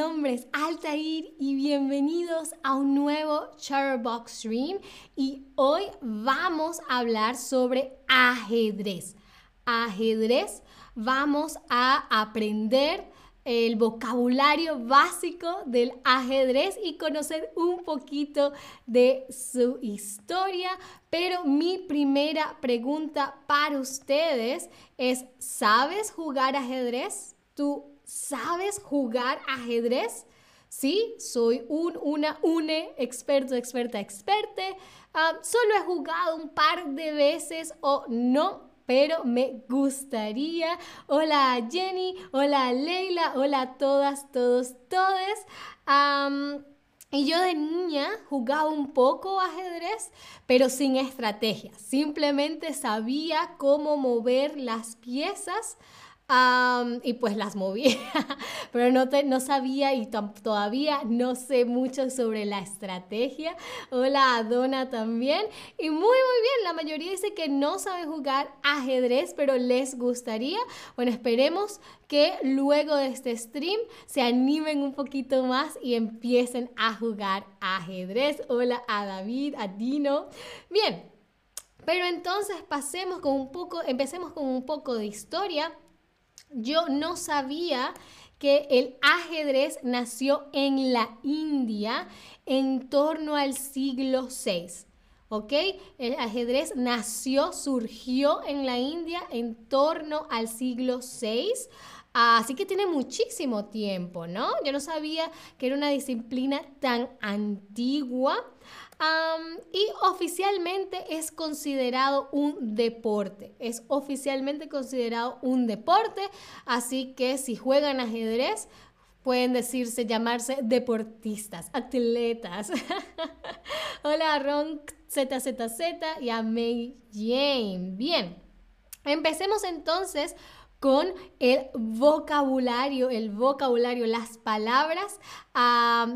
nombre es Altair y bienvenidos a un nuevo Chatterbox Stream y hoy vamos a hablar sobre ajedrez. Ajedrez, vamos a aprender el vocabulario básico del ajedrez y conocer un poquito de su historia. Pero mi primera pregunta para ustedes es, ¿sabes jugar ajedrez? ¿Tú sabes jugar ajedrez? Sí, soy un, una, une, experto, experta, experte. Ah, solo he jugado un par de veces o no pero me gustaría. Hola Jenny, hola Leila, hola todas, todos, todes. y yo de niña jugaba un poco ajedrez, pero sin estrategia. Simplemente sabía cómo mover las piezas y pues las movía, pero no, no sabía y todavía no sé mucho sobre la estrategia. Hola a Donna también. Y muy, muy bien, la mayoría dice que no sabe jugar ajedrez, pero les gustaría. Bueno, esperemos que luego de este stream se animen un poquito más y empiecen a jugar ajedrez. Hola a David, a Dino. Bien. Pero entonces pasemos con un poco, empecemos con un poco de historia yo no sabía que el ajedrez nació en la India en torno al siglo VI. ¿Ok? El ajedrez nació, surgió en la India en torno al siglo VI. Así que tiene muchísimo tiempo, ¿no? Yo no sabía que era una disciplina tan antigua y oficialmente es considerado un deporte. Es oficialmente considerado un deporte. Así que si juegan ajedrez, pueden decirse, llamarse deportistas, atletas. Hola, Ron ZZZ y a May Jane. Bien, empecemos entonces con el vocabulario, el vocabulario, las palabras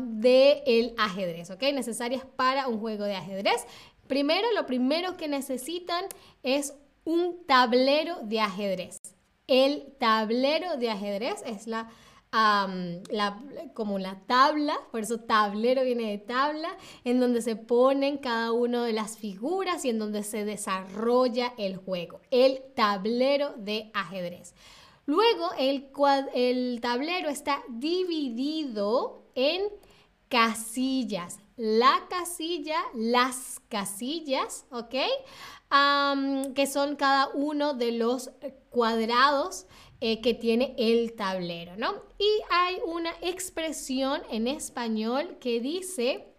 del ajedrez, ¿ok? Necesarias para un juego de ajedrez. Primero, lo primero que necesitan es un tablero de ajedrez. El tablero de ajedrez es la como la tabla, por eso tablero viene de tabla, en donde se ponen cada una de las figuras y en donde se desarrolla el juego, el tablero de ajedrez. Luego el, el tablero está dividido en casillas. La casilla, las casillas, ¿ok? que son cada uno de los cuadrados eh, que tiene el tablero, ¿no? Y hay una expresión en español que dice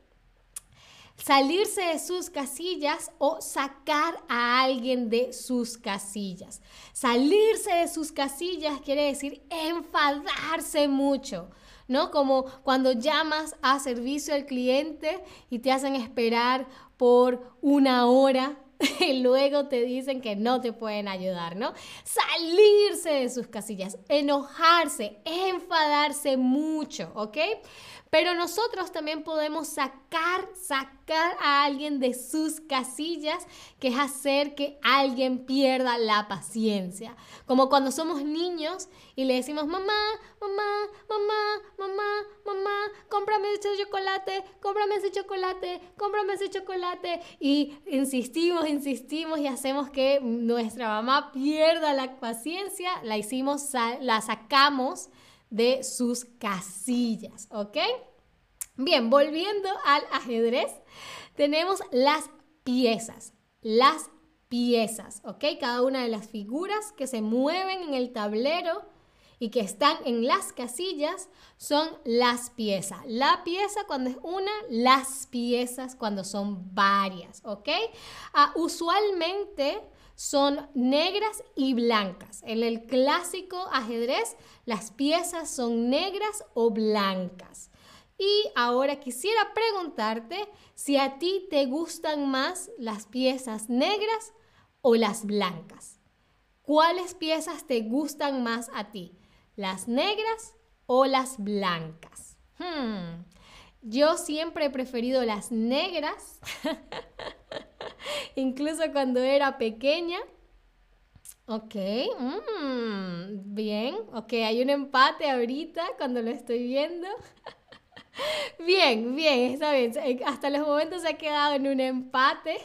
salirse de sus casillas o sacar a alguien de sus casillas. Salirse de sus casillas quiere decir enfadarse mucho. ¿No? Como cuando llamas a servicio al cliente y te hacen esperar por una hora y luego te dicen que no te pueden ayudar, ¿no? Salirse de sus casillas, enojarse, enfadarse mucho, ¿ok? Pero nosotros también podemos sacar, sacar a alguien de sus casillas, que es hacer que alguien pierda la paciencia. Como cuando somos niños y le decimos, mamá, mamá, mamá, mamá, mamá, cómprame ese chocolate, cómprame ese chocolate, cómprame ese chocolate. Y insistimos, insistimos y hacemos que nuestra mamá pierda la paciencia, la hicimos, la sacamos de sus casillas, ¿ok? Bien, volviendo al ajedrez, tenemos las piezas, las piezas, ¿ok? Cada una de las figuras que se mueven en el tablero y que están en las casillas son las piezas. La pieza cuando es una, las piezas cuando son varias, ¿ok? Ah, usualmente son negras y blancas. En el clásico ajedrez, las piezas son negras o blancas. Y ahora quisiera preguntarte si a ti te gustan más las piezas negras o las blancas. ¿Cuáles piezas te gustan más a ti? ¿Las negras o las blancas? Hmm. Yo siempre he preferido las negras, incluso cuando era pequeña. Ok, mm, bien, ok, hay un empate ahorita cuando lo estoy viendo. bien, bien, está bien. Hasta los momentos se ha quedado en un empate.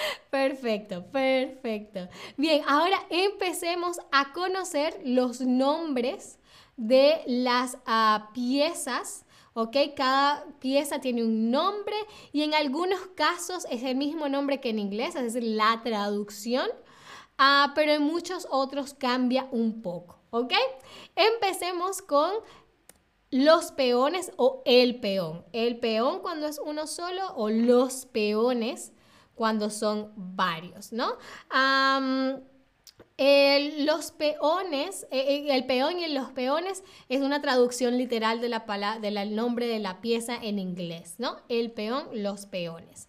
Perfecto, perfecto. Bien, ahora empecemos a conocer los nombres de las uh, piezas. ¿ok? Cada pieza tiene un nombre y en algunos casos es el mismo nombre que en inglés, es decir, la traducción, uh, pero en muchos otros cambia un poco, ¿ok? Empecemos con los peones o el peón. El peón cuando es uno solo o los peones cuando son varios, ¿no? los peones, eh, eh, el peón y los peones es una traducción literal de la del nombre de la pieza en inglés, ¿no? El peón, los peones.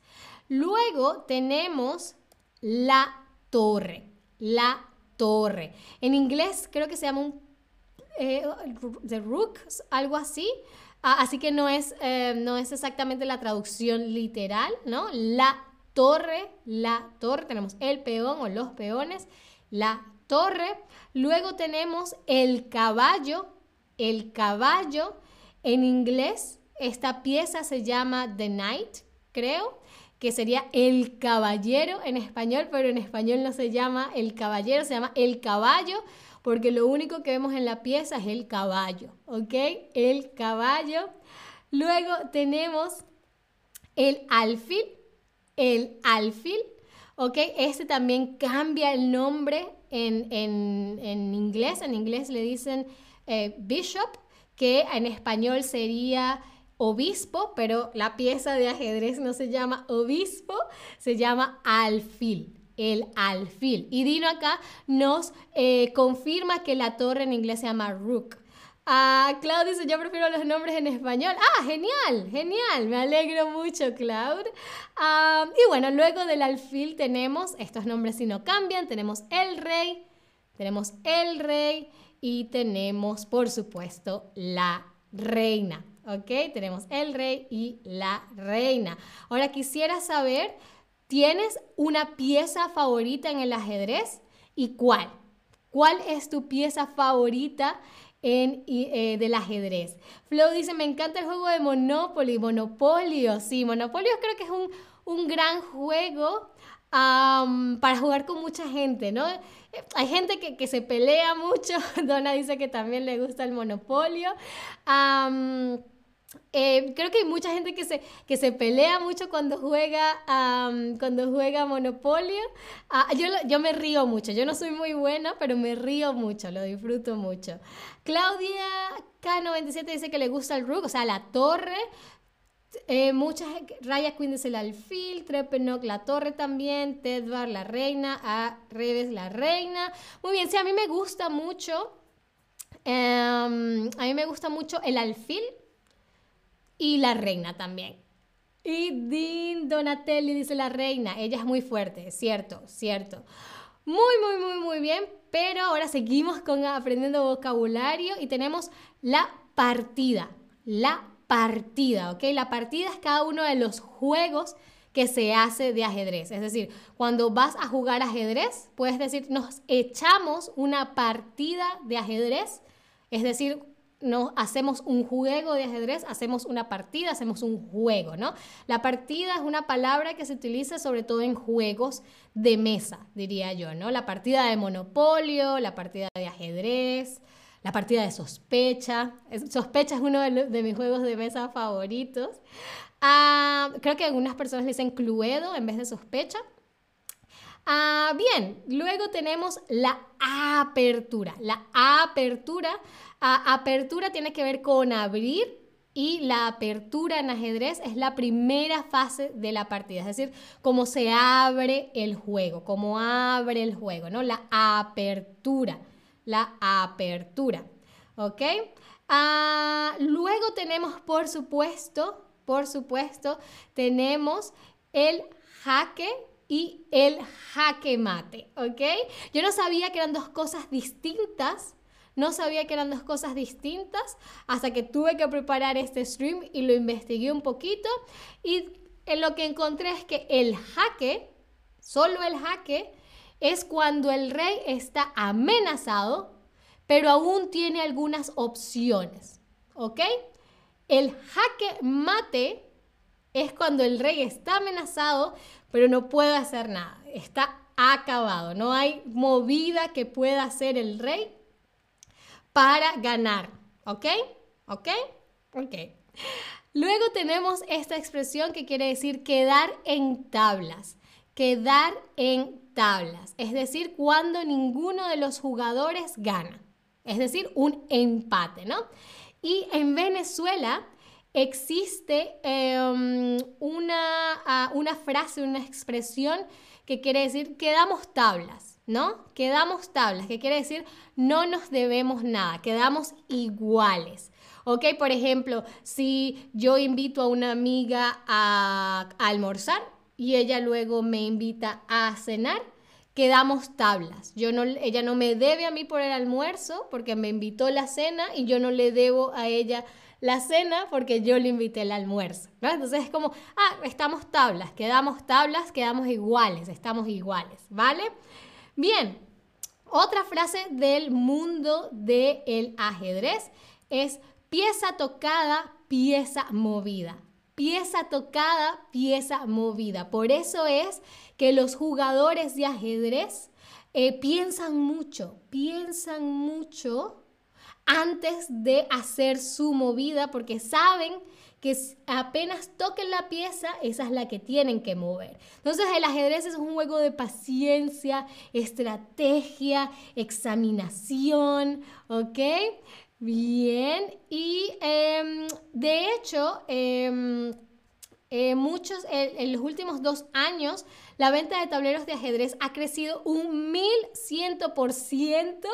Luego tenemos la torre, la torre. En inglés creo que se llama un eh, the rook, algo así. Ah, así que no es, no es exactamente la traducción literal, ¿no? La torre, la torre, tenemos el peón o los peones, la torre. Luego tenemos el caballo, el caballo. En inglés, esta pieza se llama The Knight, creo, que sería el caballero en español, pero en español no se llama el caballero, se llama el caballo, porque lo único que vemos en la pieza es el caballo, ¿ok? El caballo. Luego tenemos el alfil, el alfil, ¿ok? Este también cambia el nombre en, inglés. En inglés le dicen eh, bishop, que en español sería obispo, pero la pieza de ajedrez no se llama obispo, se llama alfil el alfil. Y Dino acá nos eh, confirma que la torre en inglés se llama rook. Ah, dice, yo prefiero los nombres en español. Ah, genial, genial. Me alegro mucho, Cloud. Ah, y bueno, luego del alfil tenemos, estos nombres si no cambian, tenemos el rey, tenemos el rey y tenemos, por supuesto, la reina. ¿Ok? Tenemos el rey y la reina. Ahora quisiera saber, ¿tienes una pieza favorita en el ajedrez? ¿Y cuál? ¿Cuál es tu pieza favorita en, eh, del ajedrez. Flo dice, me encanta el juego de Monopoly. Monopolio, sí, Monopolio creo que es un, un gran juego para jugar con mucha gente, ¿no? Hay gente que, que, se pelea mucho. Donna dice que también le gusta el Monopolio. Eh, creo que hay mucha gente que se, que se pelea mucho cuando juega, cuando juega Monopolio. Ah, yo, yo me río mucho, yo no soy muy buena, pero me río mucho, lo disfruto mucho. Claudia K97 dice que le gusta el Rook, o sea, la torre. Eh, muchas, Raya Queen dice el alfil, Trepenok la torre también, Tedvar la reina, a Reves la reina. Muy bien, sí, a mí me gusta mucho, em, a mí me gusta mucho el alfil, y la reina también. Y Dean Donatelli dice la reina, ella es muy fuerte, cierto, cierto. Muy, muy, muy, muy bien, pero ahora seguimos con aprendiendo vocabulario y tenemos la partida, la partida, ¿ok? La partida es cada uno de los juegos que se hace de ajedrez. Es decir, cuando vas a jugar ajedrez, puedes decir, nos echamos una partida de ajedrez, es decir, no hacemos un juego de ajedrez, hacemos una partida, hacemos un juego, ¿no? La partida es una palabra que se utiliza sobre todo en juegos de mesa, diría yo, ¿no? La partida de monopolio, la partida de ajedrez, la partida de sospecha. Sospecha es uno de, mis juegos de mesa favoritos. Ah, creo que algunas personas le dicen cluedo en vez de sospecha. Ah, bien, luego tenemos la apertura. La apertura, apertura tiene que ver con abrir y la apertura en ajedrez es la primera fase de la partida, es decir, cómo se abre el juego, cómo abre el juego, ¿no? La apertura, la apertura, ¿ok? Ah, luego tenemos, por supuesto, por supuesto, tenemos el jaque y el jaque mate, ¿ok? Yo no sabía que eran dos cosas distintas, no sabía que eran dos cosas distintas hasta que tuve que preparar este stream y lo investigué un poquito y lo que encontré es que el jaque, solo el jaque, es cuando el rey está amenazado, pero aún tiene algunas opciones. ¿Ok? El jaque mate es cuando el rey está amenazado, pero no puede hacer nada. Está acabado. No hay movida que pueda hacer el rey para ganar. ¿Ok? ¿Ok? Ok. Luego tenemos esta expresión que quiere decir quedar en tablas. Quedar en tablas. Es decir, cuando ninguno de los jugadores gana. Es decir, un empate, ¿no? Y en Venezuela existe em, una, ah, una frase, una expresión que quiere decir quedamos tablas, ¿no? Quedamos tablas, que quiere decir no nos debemos nada, quedamos iguales. ¿Ok? Por ejemplo, si yo invito a una amiga a, almorzar y ella luego me invita a cenar, quedamos tablas. Yo no, ella no me debe a mí por el almuerzo porque me invitó la cena y yo no le debo a ella la cena porque yo le invité el almuerzo, Entonces es como, ah, estamos tablas, quedamos tablas, quedamos iguales, estamos iguales, ¿vale? Bien, otra frase del mundo del ajedrez es pieza tocada, pieza movida. Pieza tocada, pieza movida. Por eso es que los jugadores de ajedrez eh, piensan mucho, piensan mucho antes de hacer su movida porque saben que apenas toquen la pieza, esa es la que tienen que mover. Entonces el ajedrez es un juego de paciencia, estrategia, examinación, ¿ok? Bien, y em, de hecho, em, eh, muchos, en los últimos dos años, la venta de tableros de ajedrez ha crecido un 1100%.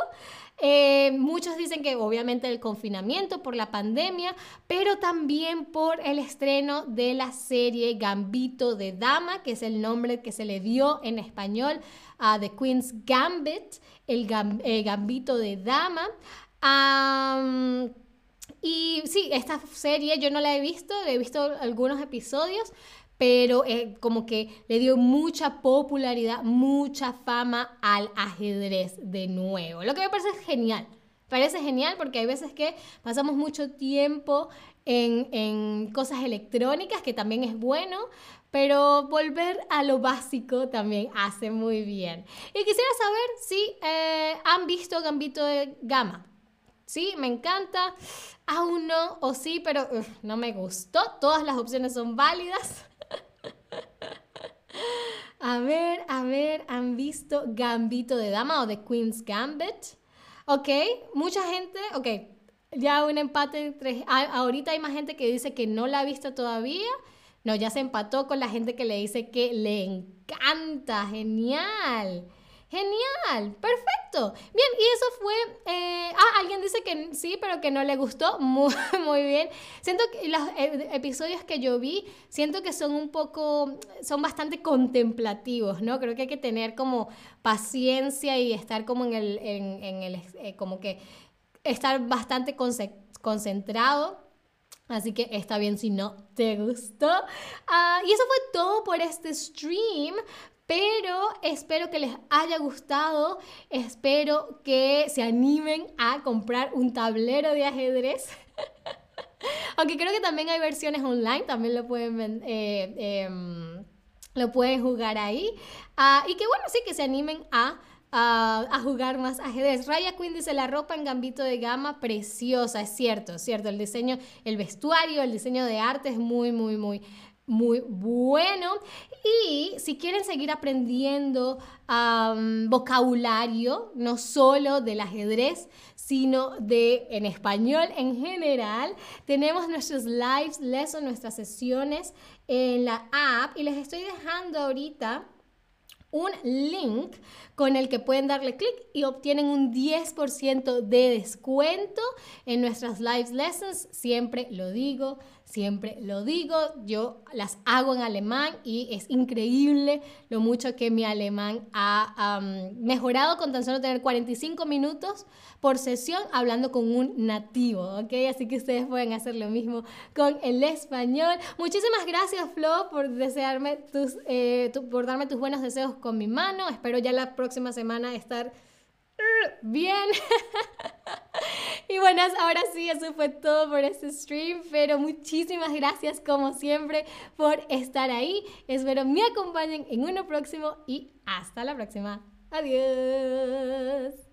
Eh, muchos dicen que obviamente el confinamiento por la pandemia, pero también por el estreno de la serie Gambito de Dama, que es el nombre que se le dio en español a The Queen's Gambit, el eh, Gambito de Dama. y sí, esta serie yo no la he visto, he visto algunos episodios, pero eh, como que le dio mucha popularidad, mucha fama al ajedrez de nuevo. Lo que me parece genial. Parece genial porque hay veces que pasamos mucho tiempo en, en cosas electrónicas, que también es bueno, pero volver a lo básico también hace muy bien. Y quisiera saber si eh, han visto Gambito de Gama. Sí, me encanta. Aún no, o sí, pero no me gustó. Todas las opciones son válidas. A ver, a ver, ¿han visto Gambito de Dama o The Queen's Gambit? Ok, mucha gente, ok, ya un empate entre... Ahorita hay más gente que dice que no la ha visto todavía. No, ya se empató con la gente que le dice que le encanta. Genial. Genial, perfecto. Bien, y eso fue... Eh, ah, alguien dice que sí, pero que no le gustó. Muy, muy bien. Siento que los eh, episodios que yo vi, siento que son un poco, son bastante contemplativos, ¿no? Creo que hay que tener como paciencia y estar como en el, en, el eh, como que estar bastante concentrado. Así que está bien si no te gustó. Ah, y eso fue todo por este stream. Pero espero que les haya gustado, espero que se animen a comprar un tablero de ajedrez. Aunque creo que también hay versiones online, también lo pueden, eh, em, lo pueden jugar ahí. Ah, y que bueno, sí, que se animen a, a, jugar más ajedrez. Raya Queen dice la ropa en gambito de gama preciosa, es cierto, es cierto. El diseño, el vestuario, el diseño de arte es muy, muy, muy muy bueno. Y si quieren seguir aprendiendo vocabulario, no solo del ajedrez, sino de en español en general, tenemos nuestros lives, lessons, nuestras sesiones en la app y les estoy dejando ahorita un link con el que pueden darle clic y obtienen un 10% de descuento en nuestras live lessons. Siempre lo digo, siempre lo digo, yo las hago en alemán y es increíble lo mucho que mi alemán ha mejorado con tan solo tener 45 minutos por sesión hablando con un nativo, ¿ok? Así que ustedes pueden hacer lo mismo con el español. Muchísimas gracias, Flo, por desearme tus, eh, por darme tus buenos deseos con mi mano. Espero ya la próxima semana estar bien. y bueno, ahora sí, eso fue todo por este stream, pero muchísimas gracias como siempre por estar ahí. Espero me acompañen en uno próximo y hasta la próxima. Adiós.